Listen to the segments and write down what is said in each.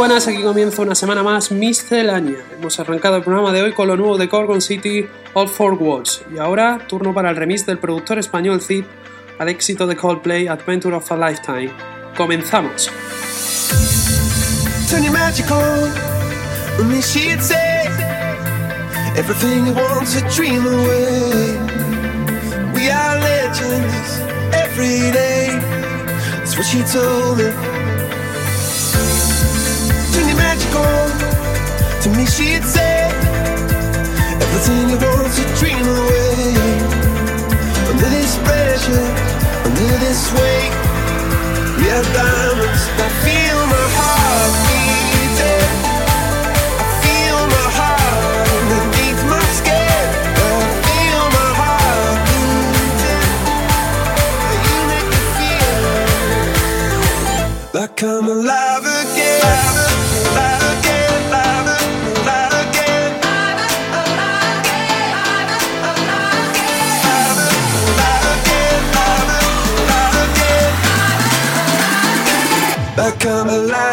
Aquí comienza una semana más miscelánea. Hemos arrancado el programa de hoy con lo nuevo de Corgon City, All Four Words. Y ahora, turno para el remix del productor español Zip al éxito de Coldplay, Adventure of a Lifetime. Comenzamos. Everything you want to dream away. We are legends every day. That's what she told me. To me, she'd say everything you want to dream away. Under this pressure, under this weight, we diamonds. I feel my heart beating. I feel my heart underneath my skin. I feel my heart beating. You make me feel like I'm alive. I come alive.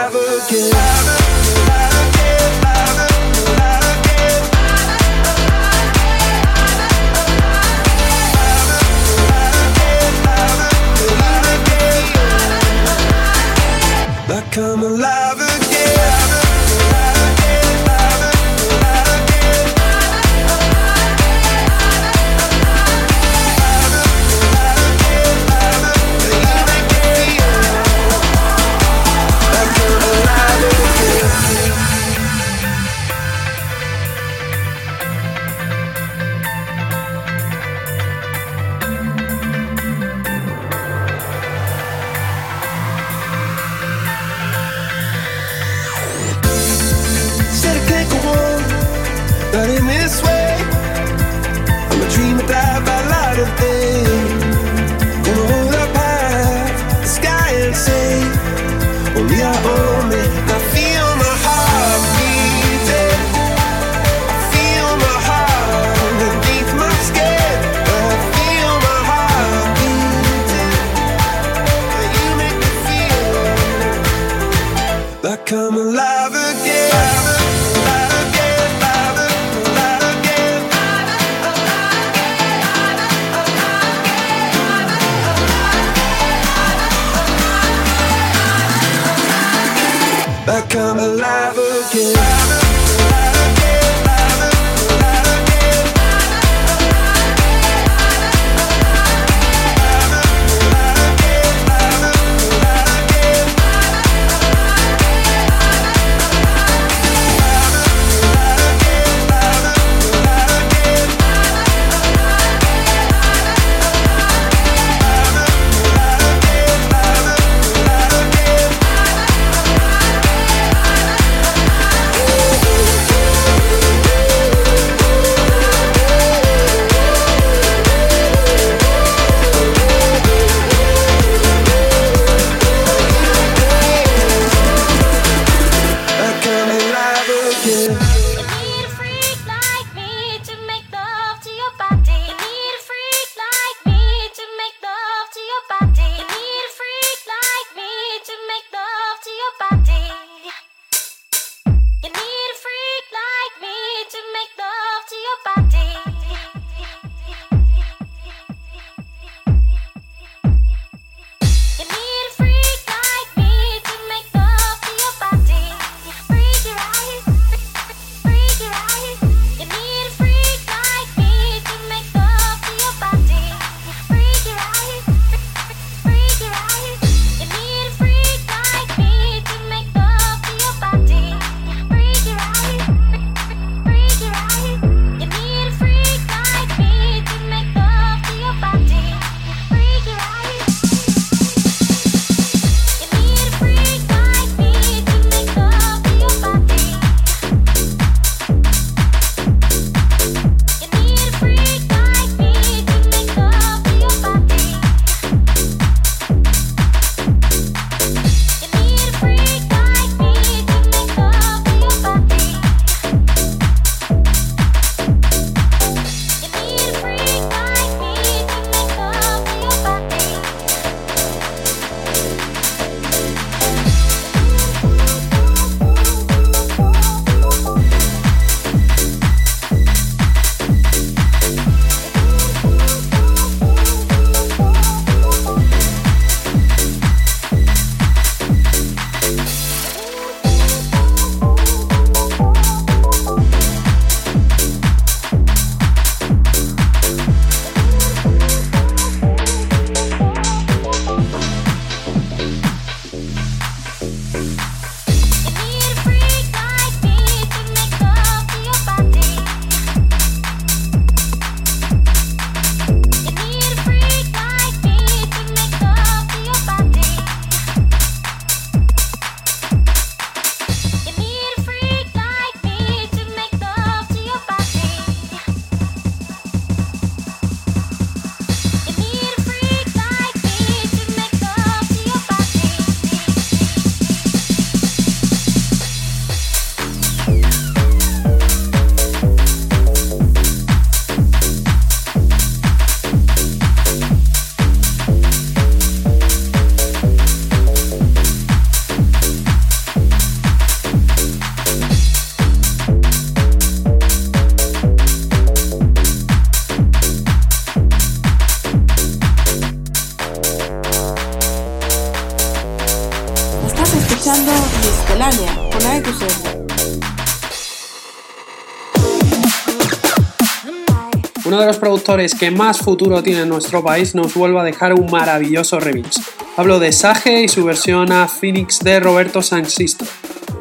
Productores que más futuro tiene en nuestro país nos vuelve a dejar un maravilloso remix. Hablo de Sage y su versión a Phoenix de Roberto Sansisto.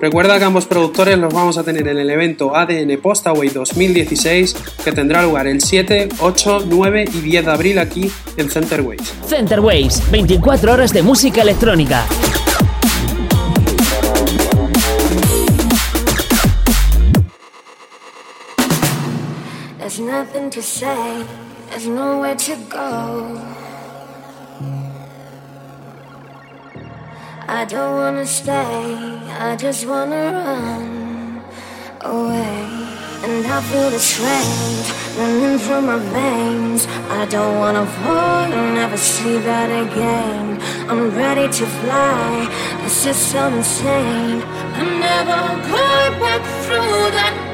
Recuerda que ambos productores los vamos a tener en el evento ADN Postaway 2016 que tendrá lugar el 7, 8, 9 y 10 de abril aquí en Center Waves. Center Waves, 24 horas de música electrónica. There's nothing to say, there's nowhere to go. I don't wanna stay, I just wanna run away. And I feel the strange running through my veins. I don't wanna fall and never see that again. I'm ready to fly, this is so insane. I'm never going back through that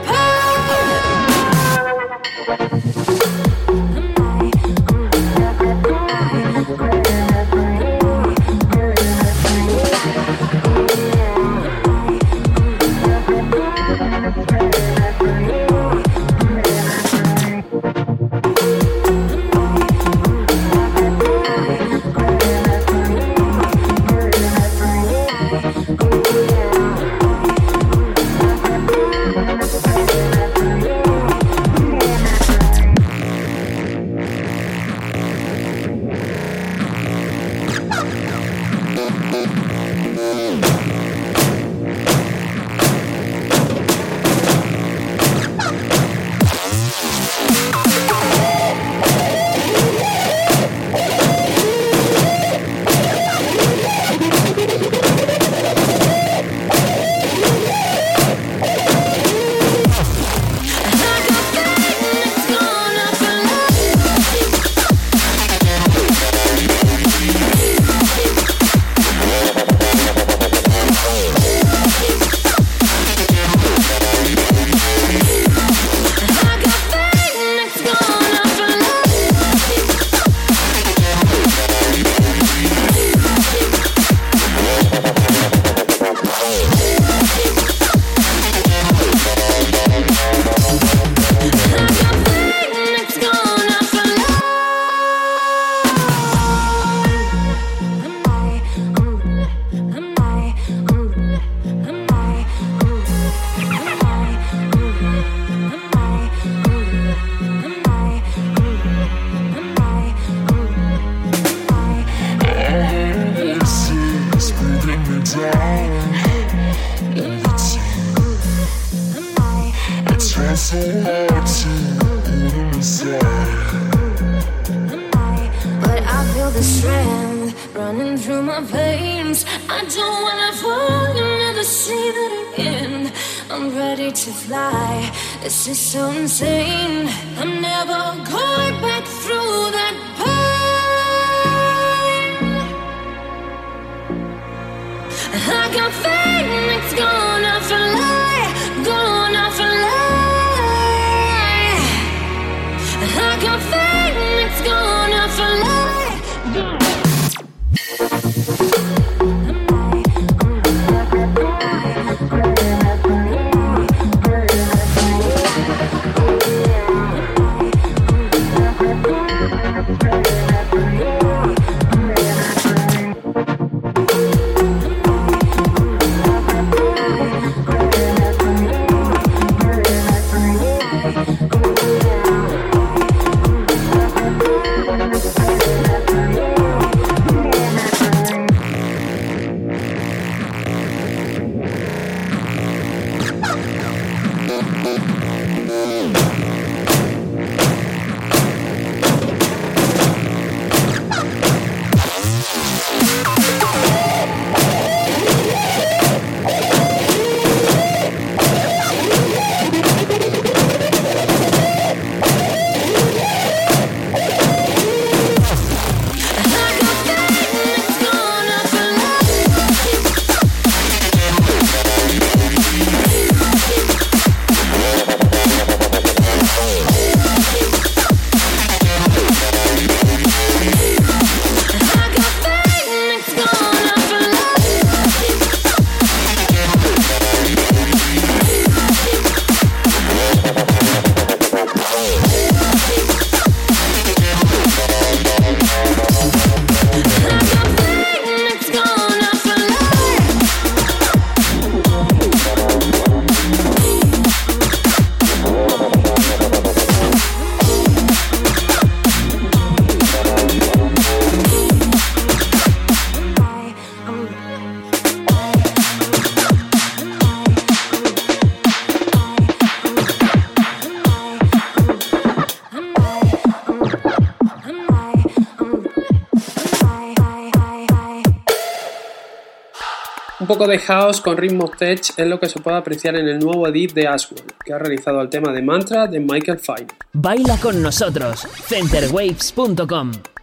Un poco de house con ritmo tech es lo que se puede apreciar en el nuevo edit de Aswell, que ha realizado el tema de Mantra de Michael Fine. Baila con nosotros. Centerwaves.com.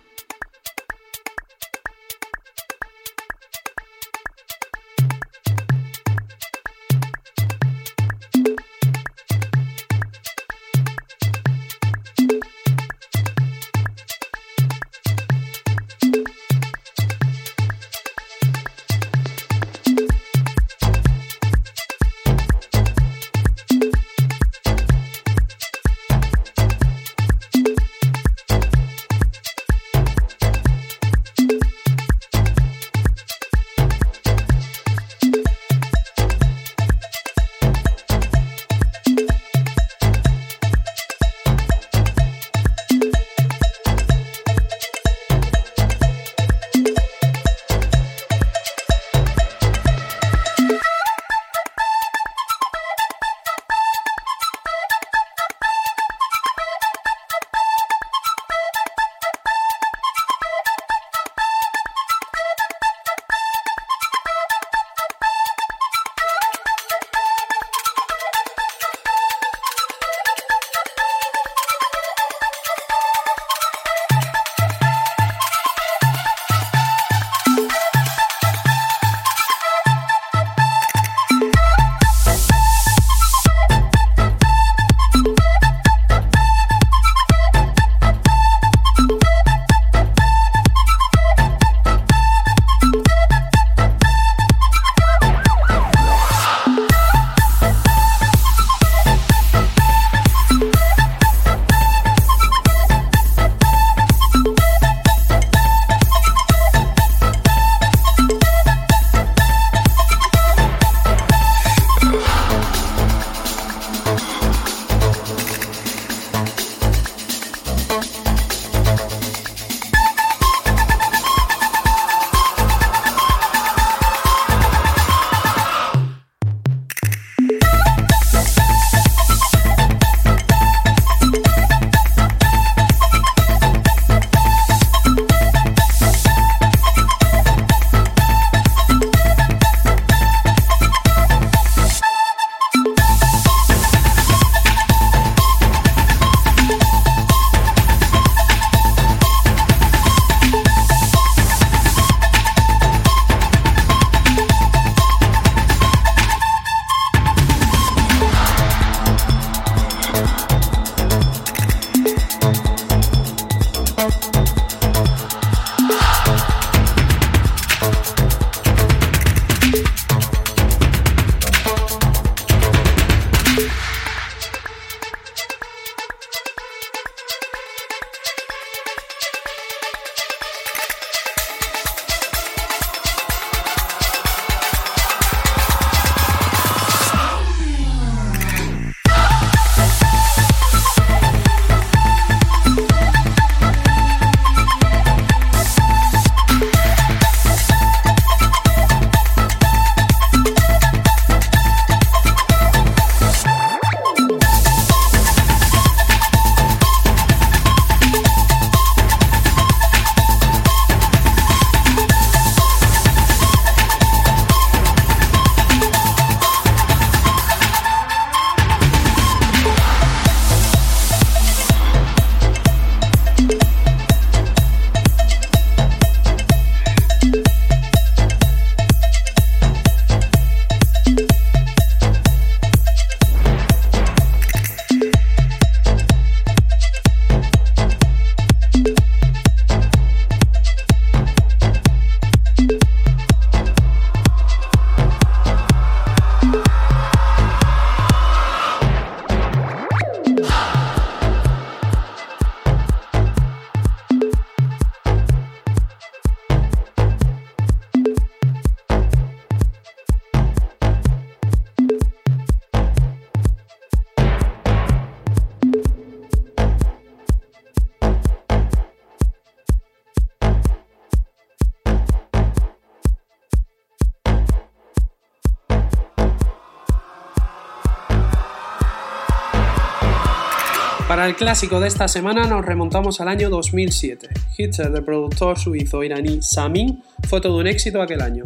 Para el clásico de esta semana nos remontamos al año 2007. Hitcher del productor suizo iraní Samin fue todo un éxito aquel año.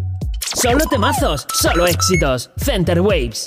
Solo temazos, solo éxitos. Center Waves.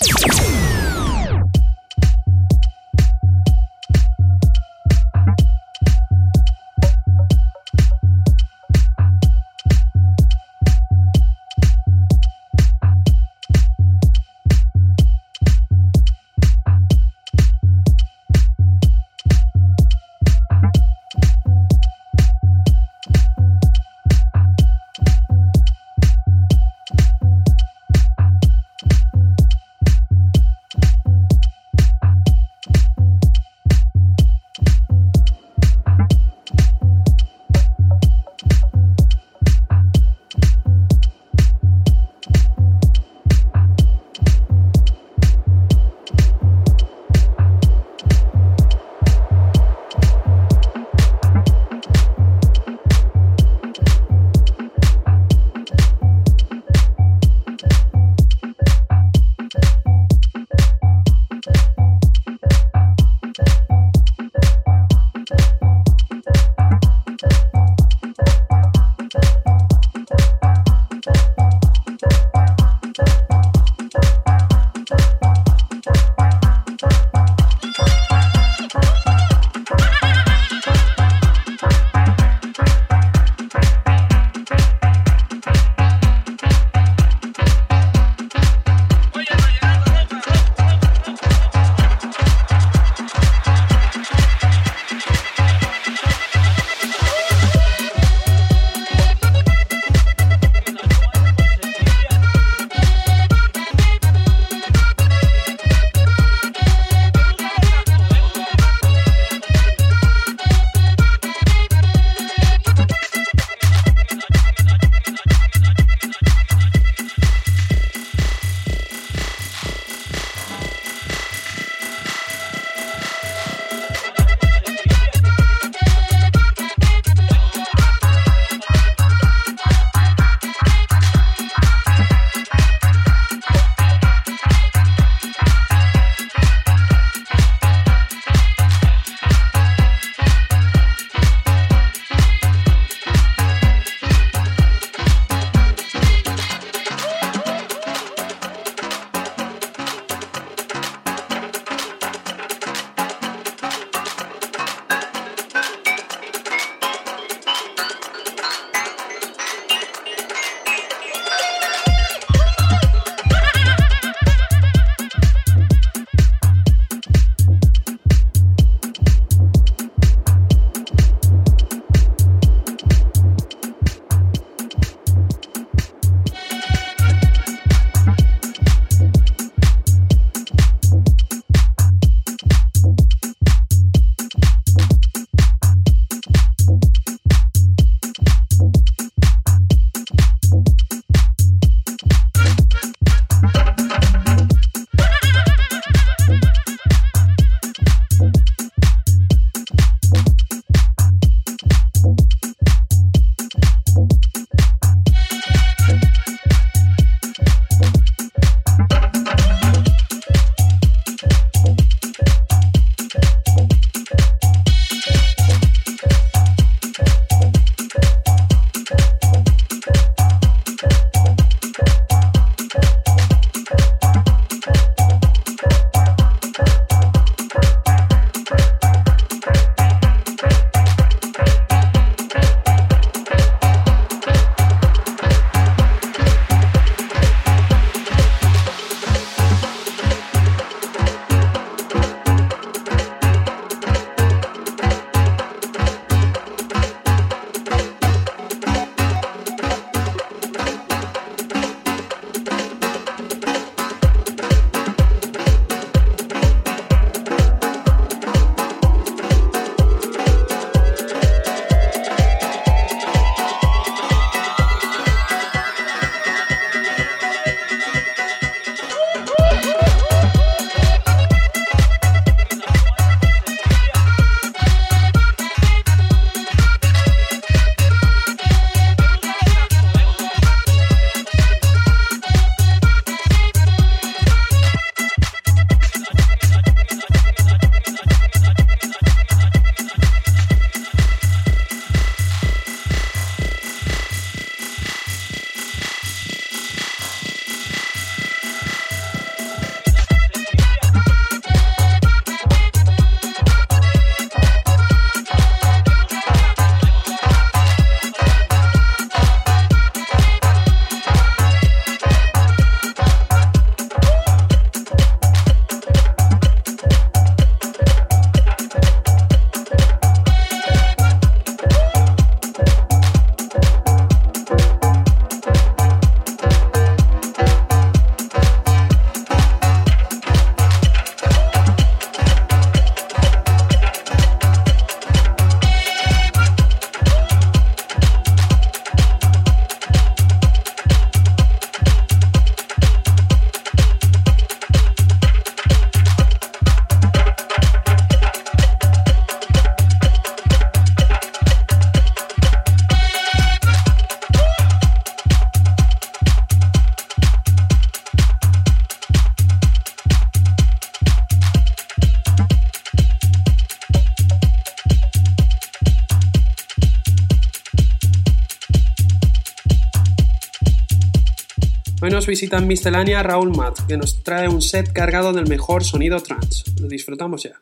Visita en Miscelánea Raúl Matt, que nos trae un set cargado del mejor sonido trance. Lo disfrutamos ya.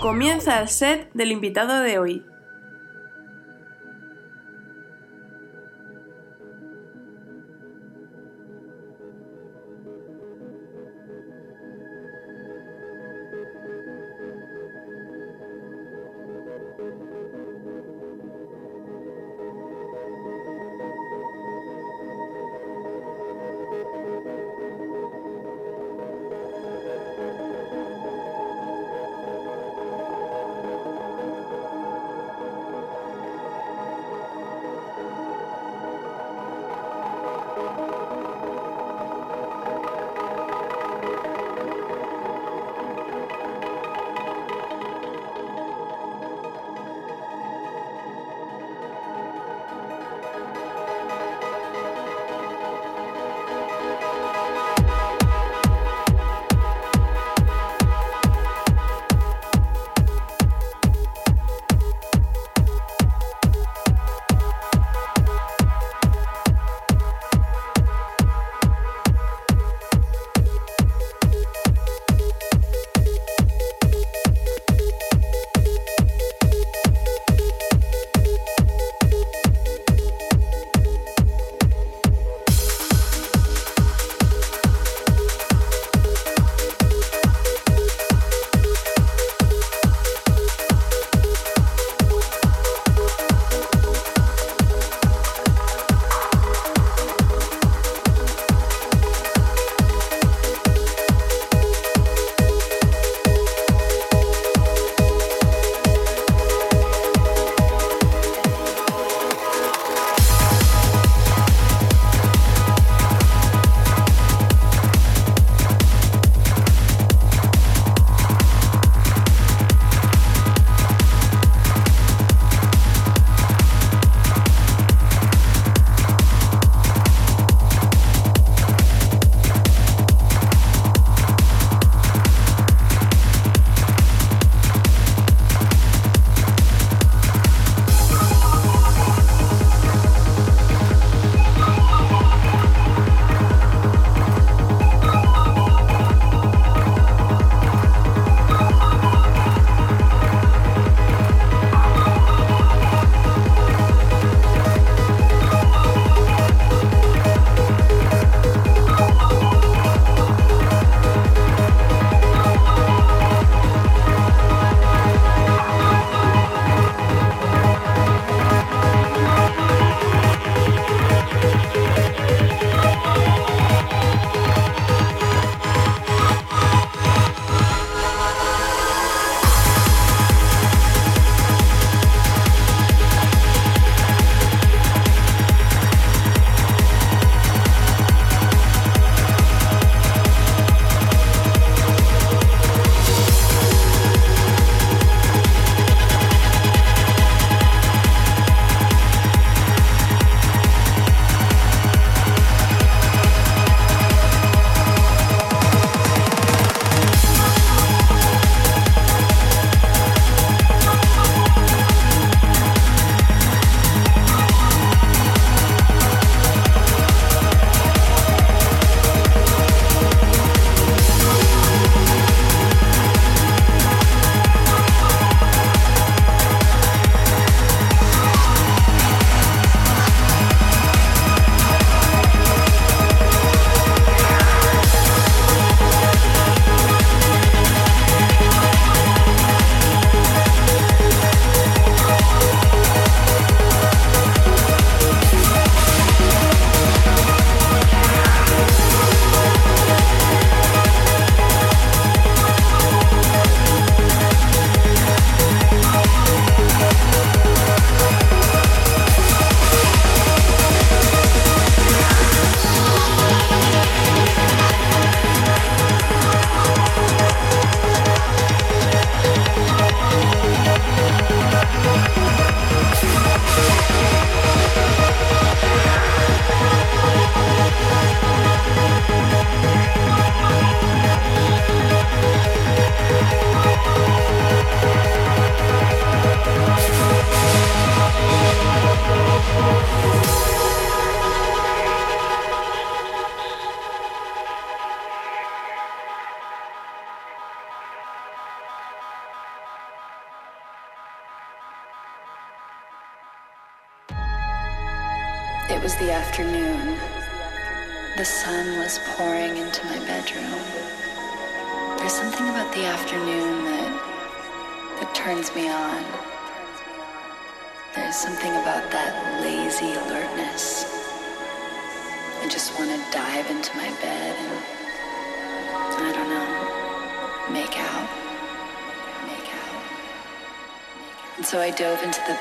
Comienza el set del invitado de hoy.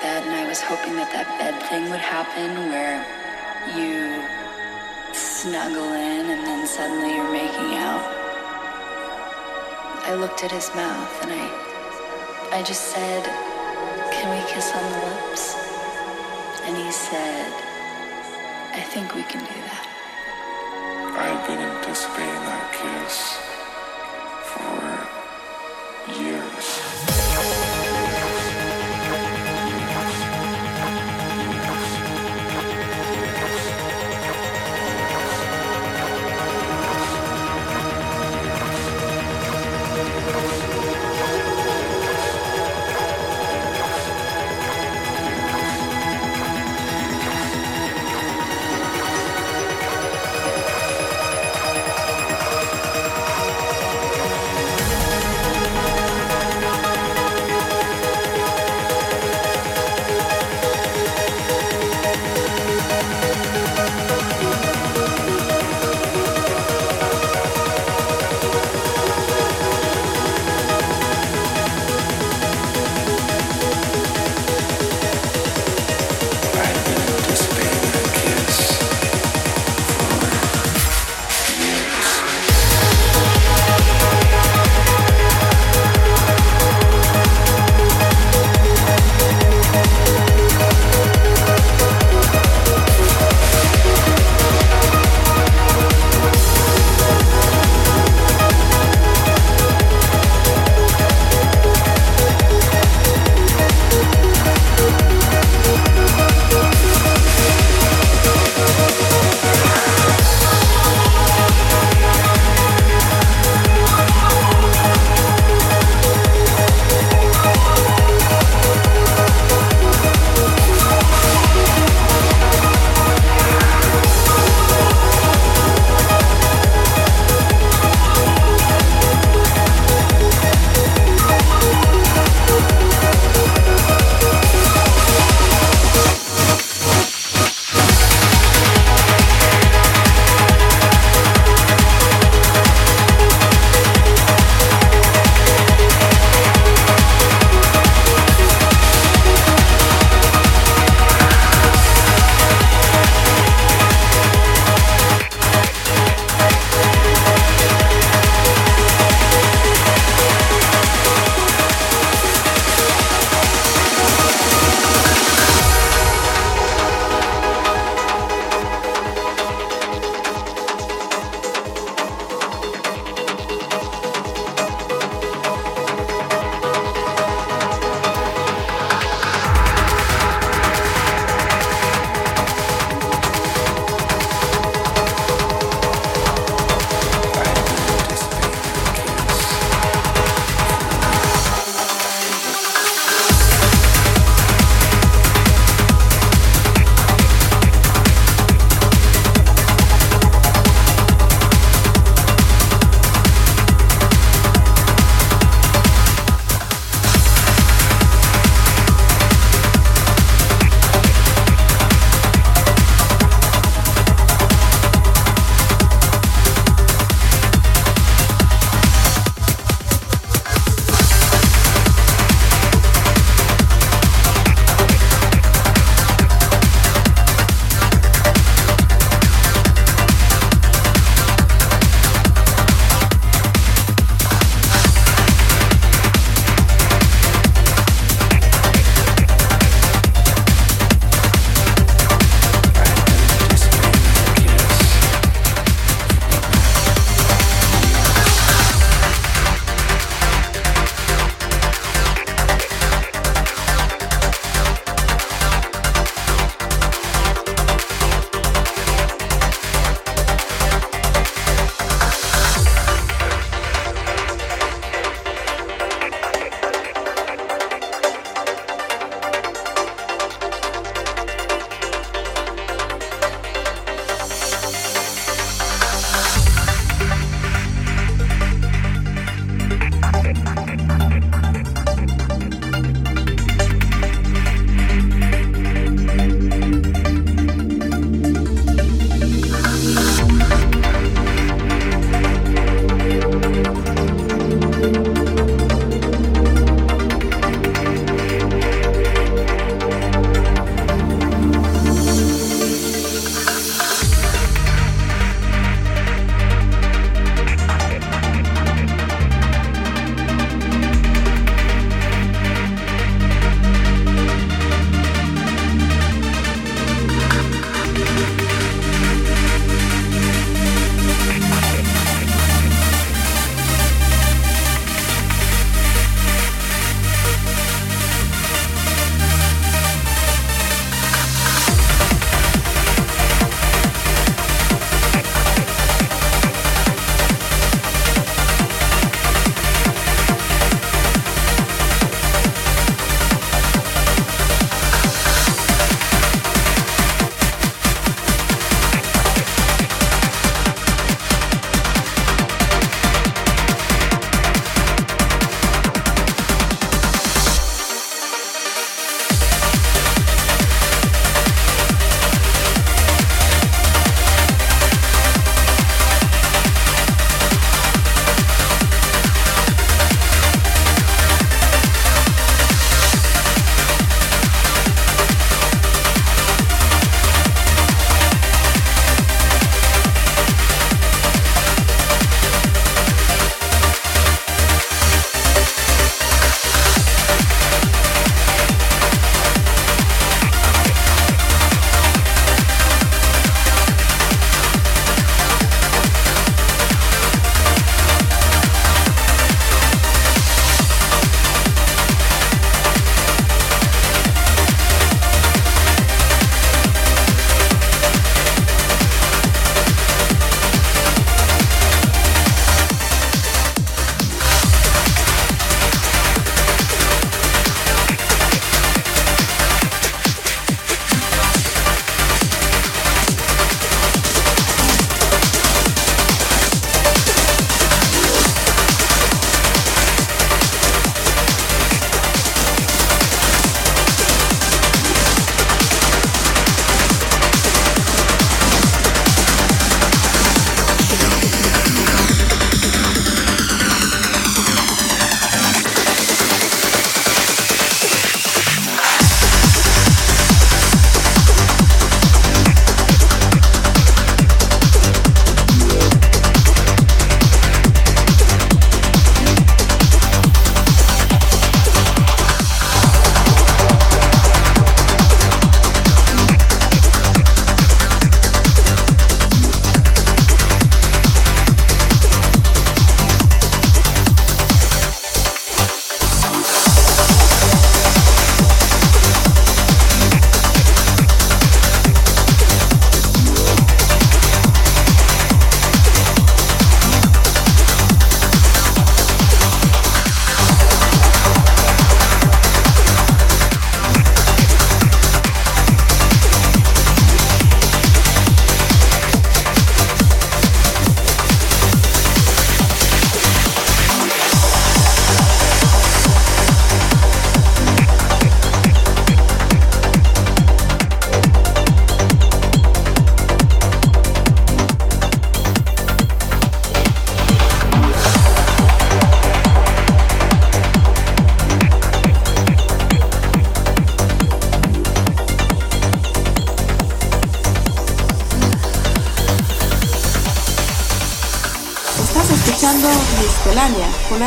Bed and I was hoping that that bed thing would happen where you snuggle in and then suddenly you're making out. I looked at his mouth and I I just said, "Can we kiss on the lips?" And he said, "I think we can do that." I've been anticipating that kiss for years.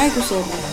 Miscelánea con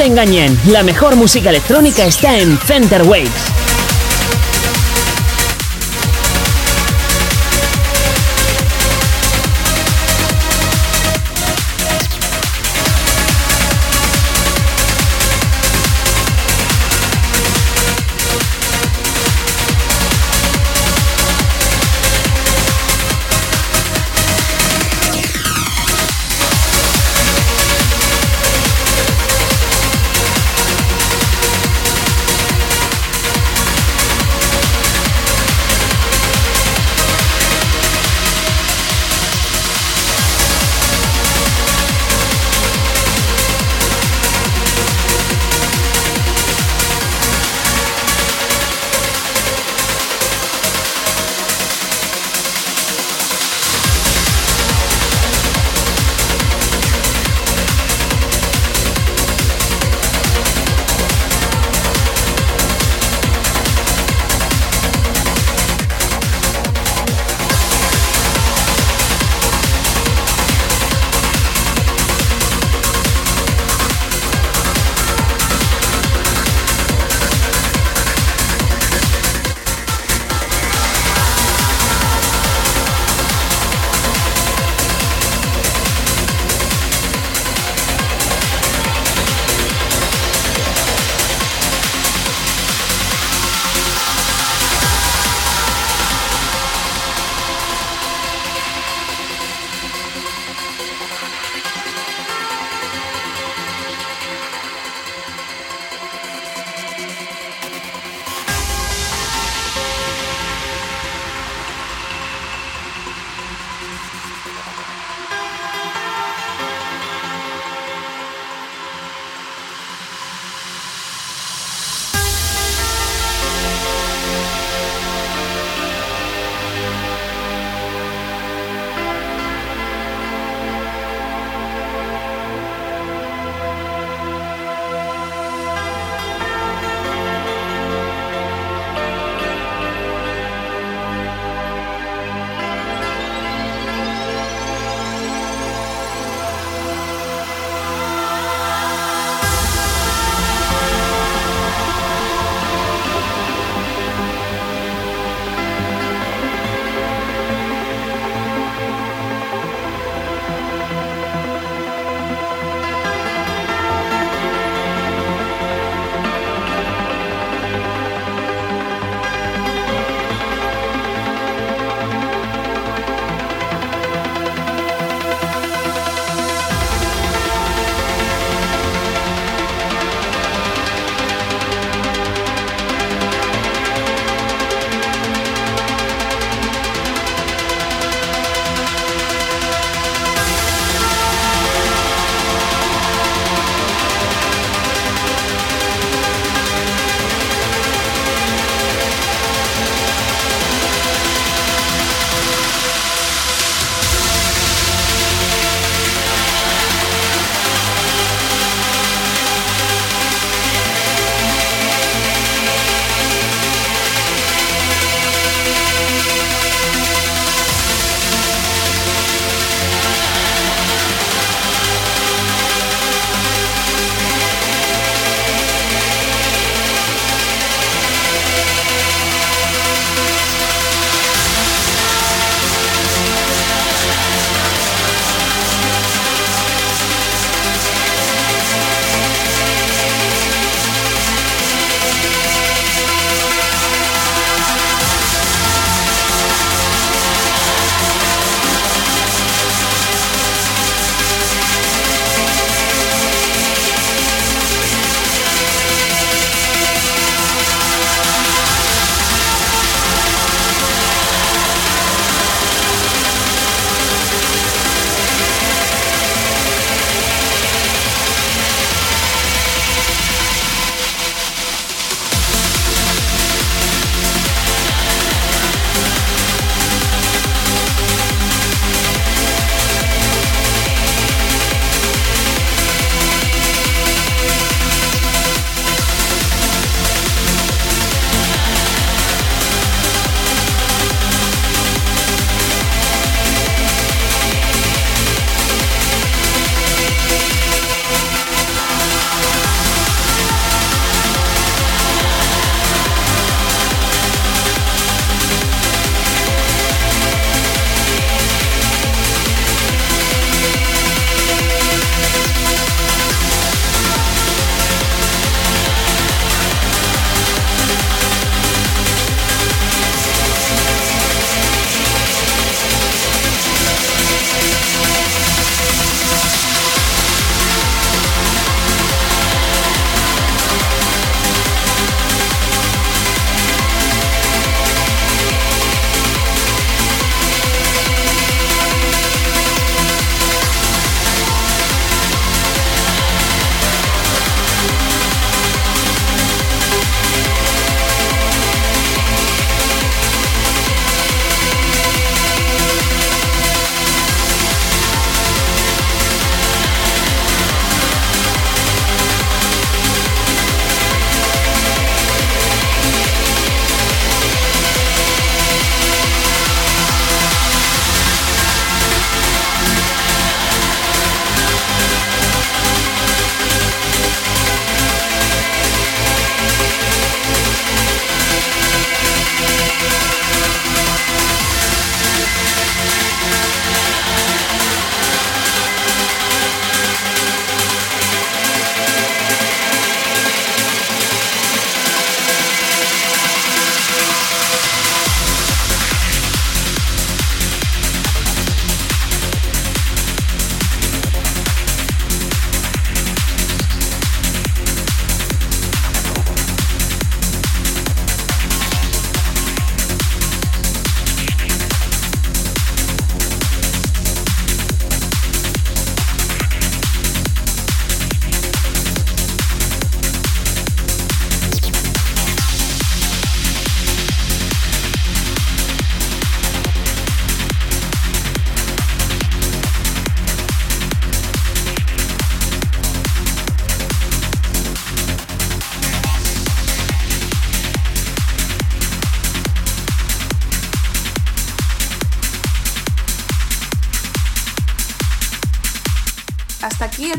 te engañen, la mejor música electrónica está en Center Waves.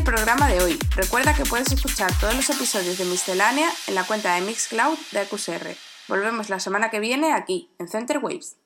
El programa de hoy. Recuerda que puedes escuchar todos los episodios de Miscelánea en la cuenta de Mixcloud de QSR. Volvemos la semana que viene aquí, en Center Waves.